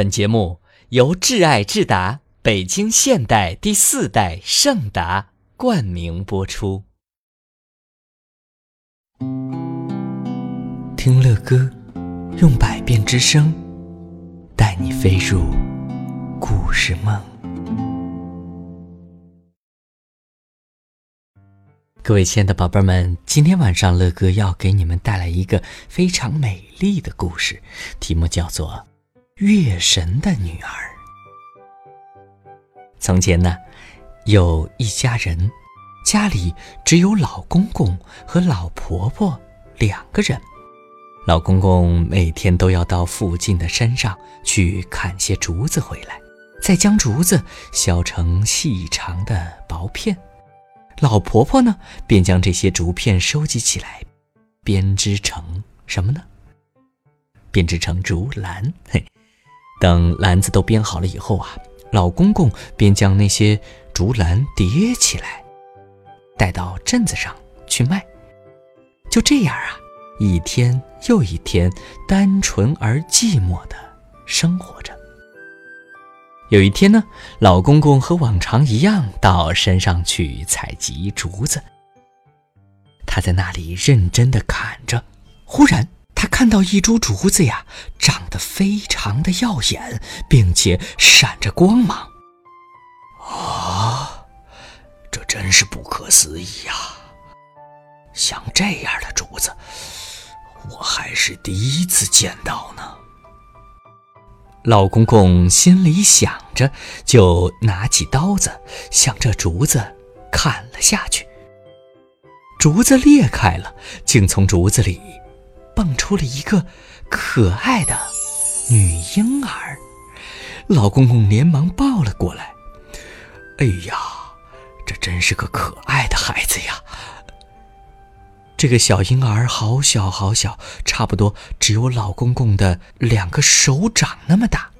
本节目由挚爱智达北京现代第四代圣达冠名播出。听乐歌，用百变之声带你飞入故事梦。各位亲爱的宝贝们，今天晚上乐哥要给你们带来一个非常美丽的故事，题目叫做。月神的女儿。从前呢，有一家人，家里只有老公公和老婆婆两个人。老公公每天都要到附近的山上去砍些竹子回来，再将竹子削成细长的薄片。老婆婆呢，便将这些竹片收集起来，编织成什么呢？编织成竹篮。嘿。等篮子都编好了以后啊，老公公便将那些竹篮叠起来，带到镇子上去卖。就这样啊，一天又一天，单纯而寂寞的生活着。有一天呢，老公公和往常一样到山上去采集竹子。他在那里认真的砍着，忽然。他看到一株竹子呀，长得非常的耀眼，并且闪着光芒。啊，这真是不可思议呀！像这样的竹子，我还是第一次见到呢。老公公心里想着，就拿起刀子向这竹子砍了下去。竹子裂开了，竟从竹子里。蹦出了一个可爱的女婴儿，老公公连忙抱了过来。哎呀，这真是个可爱的孩子呀！这个小婴儿好小好小，差不多只有老公公的两个手掌那么大。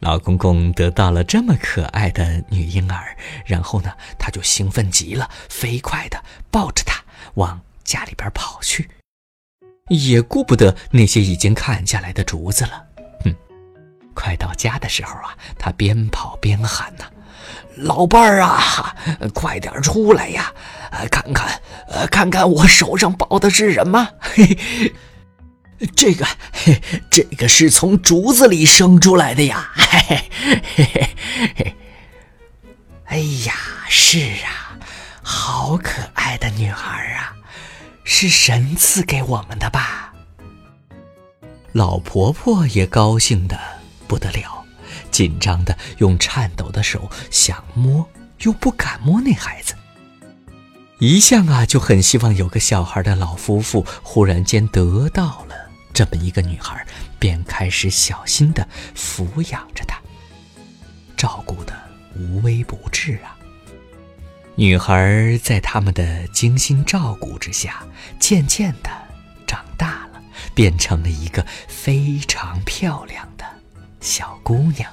老公公得到了这么可爱的女婴儿，然后呢，他就兴奋极了，飞快的抱着她往家里边跑去。也顾不得那些已经砍下来的竹子了，哼！快到家的时候啊，他边跑边喊呐：“老伴儿啊，快点出来呀！看看，看看我手上抱的是什么？嘿，这个，这个是从竹子里生出来的呀！嘿嘿嘿嘿！哎呀，是啊，好可爱的女孩啊！”是神赐给我们的吧？老婆婆也高兴的不得了，紧张的用颤抖的手想摸，又不敢摸那孩子。一向啊就很希望有个小孩的老夫妇，忽然间得到了这么一个女孩，便开始小心的抚养着她，照顾的无微不至啊。女孩在他们的精心照顾之下，渐渐的长大了，变成了一个非常漂亮的小姑娘。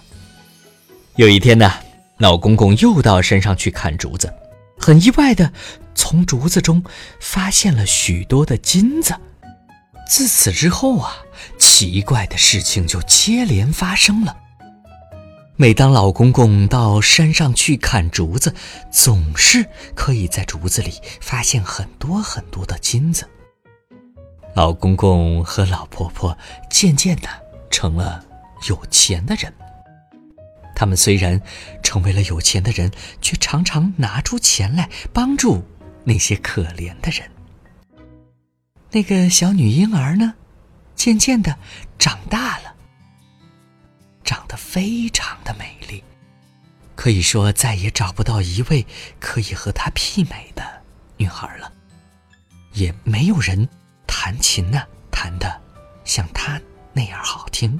有一天呢，老公公又到山上去砍竹子，很意外的从竹子中发现了许多的金子。自此之后啊，奇怪的事情就接连发生了。每当老公公到山上去砍竹子，总是可以在竹子里发现很多很多的金子。老公公和老婆婆渐渐的成了有钱的人。他们虽然成为了有钱的人，却常常拿出钱来帮助那些可怜的人。那个小女婴儿呢，渐渐的长大了。长得非常的美丽，可以说再也找不到一位可以和她媲美的女孩了，也没有人弹琴呢弹的像她那样好听。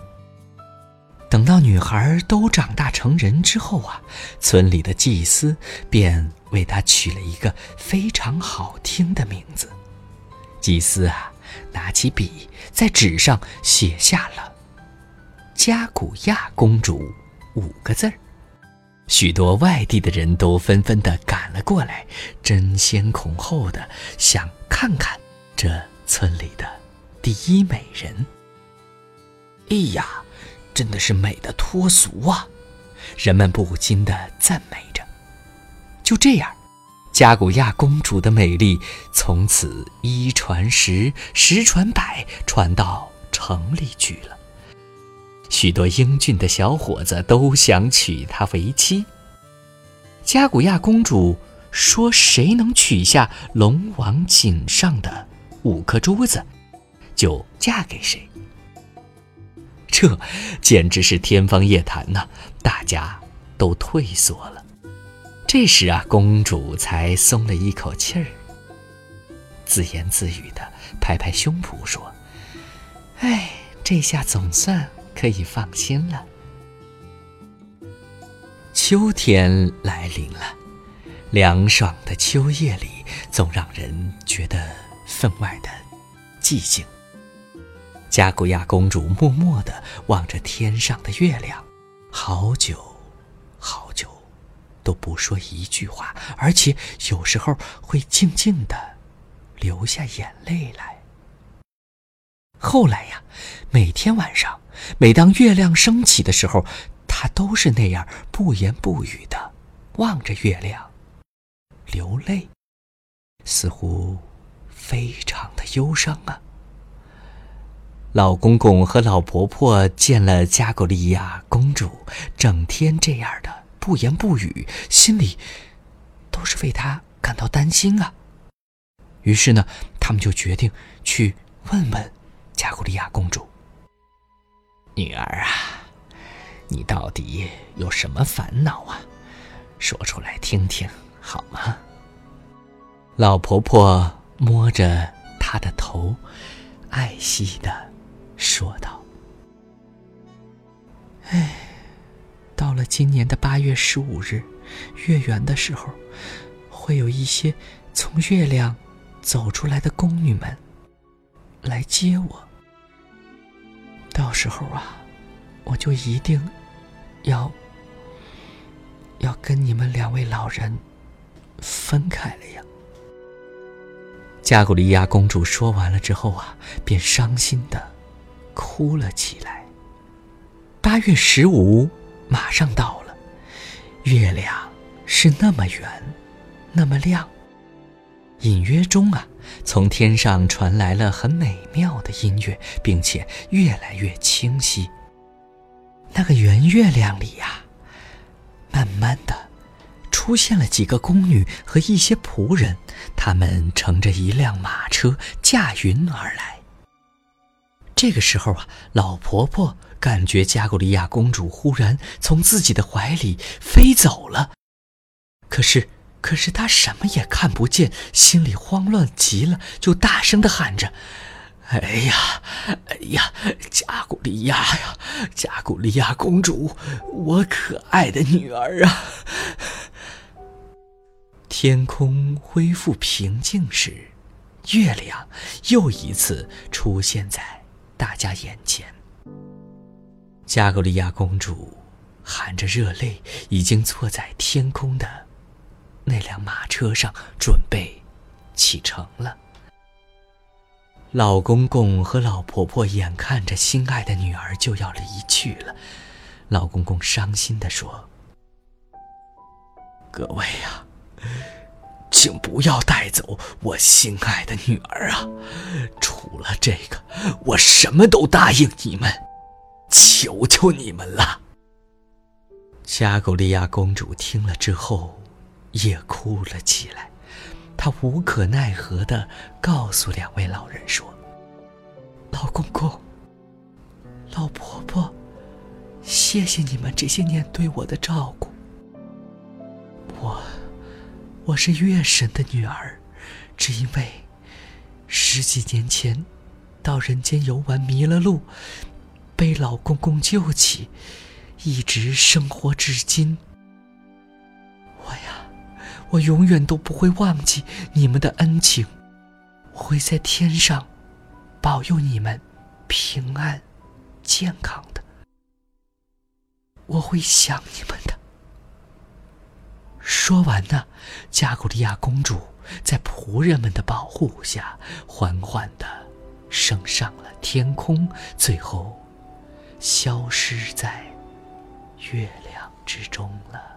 等到女孩都长大成人之后啊，村里的祭司便为她取了一个非常好听的名字。祭司啊，拿起笔在纸上写下了。加古亚公主五个字儿，许多外地的人都纷纷的赶了过来，争先恐后的想看看这村里的第一美人。哎呀，真的是美的脱俗啊！人们不禁的赞美着。就这样，加古亚公主的美丽从此一传十，十传百，传到城里去了。许多英俊的小伙子都想娶她为妻。加古亚公主说：“谁能取下龙王颈上的五颗珠子，就嫁给谁。”这简直是天方夜谭呐！大家都退缩了。这时啊，公主才松了一口气儿，自言自语的拍拍胸脯说：“哎，这下总算可以放心了。”秋天来临了，凉爽的秋夜里，总让人觉得分外的寂静。加古亚公主默默地望着天上的月亮，好久，好久，都不说一句话，而且有时候会静静地流下眼泪来。后来呀，每天晚上，每当月亮升起的时候，她都是那样不言不语的望着月亮，流泪，似乎非常的忧伤啊。老公公和老婆婆见了加古利亚公主整天这样的不言不语，心里都是为她感到担心啊。于是呢，他们就决定去问问加古利亚公主：“女儿啊，你到底有什么烦恼啊？说出来听听好吗？”老婆婆摸着她的头，爱惜的。说道：“哎，到了今年的八月十五日，月圆的时候，会有一些从月亮走出来的宫女们来接我。到时候啊，我就一定要要跟你们两位老人分开了呀。”加古利亚公主说完了之后啊，便伤心的。哭了起来。八月十五马上到了，月亮是那么圆，那么亮。隐约中啊，从天上传来了很美妙的音乐，并且越来越清晰。那个圆月亮里呀，慢慢的出现了几个宫女和一些仆人，他们乘着一辆马车驾云而来。这个时候啊，老婆婆感觉加古利亚公主忽然从自己的怀里飞走了，可是，可是他什么也看不见，心里慌乱极了，就大声的喊着：“哎呀，哎呀，加古利亚呀，加古利亚公主，我可爱的女儿啊！”天空恢复平静时，月亮又一次出现在。大家眼前，加古利亚公主含着热泪，已经坐在天空的那辆马车上，准备启程了。老公公和老婆婆眼看着心爱的女儿就要离去了，老公公伤心地说：“各位呀。”请不要带走我心爱的女儿啊！除了这个，我什么都答应你们，求求你们了。加古利亚公主听了之后，也哭了起来。她无可奈何地告诉两位老人说：“老公公，老婆婆，谢谢你们这些年对我的照顾。我……”我是月神的女儿，只因为十几年前到人间游玩迷了路，被老公公救起，一直生活至今。我，永远都不会忘记你们的恩情，我会在天上保佑你们平安健康的，我会想你们的。说完呢，加古利亚公主在仆人们的保护下，缓缓的升上了天空，最后消失在月亮之中了。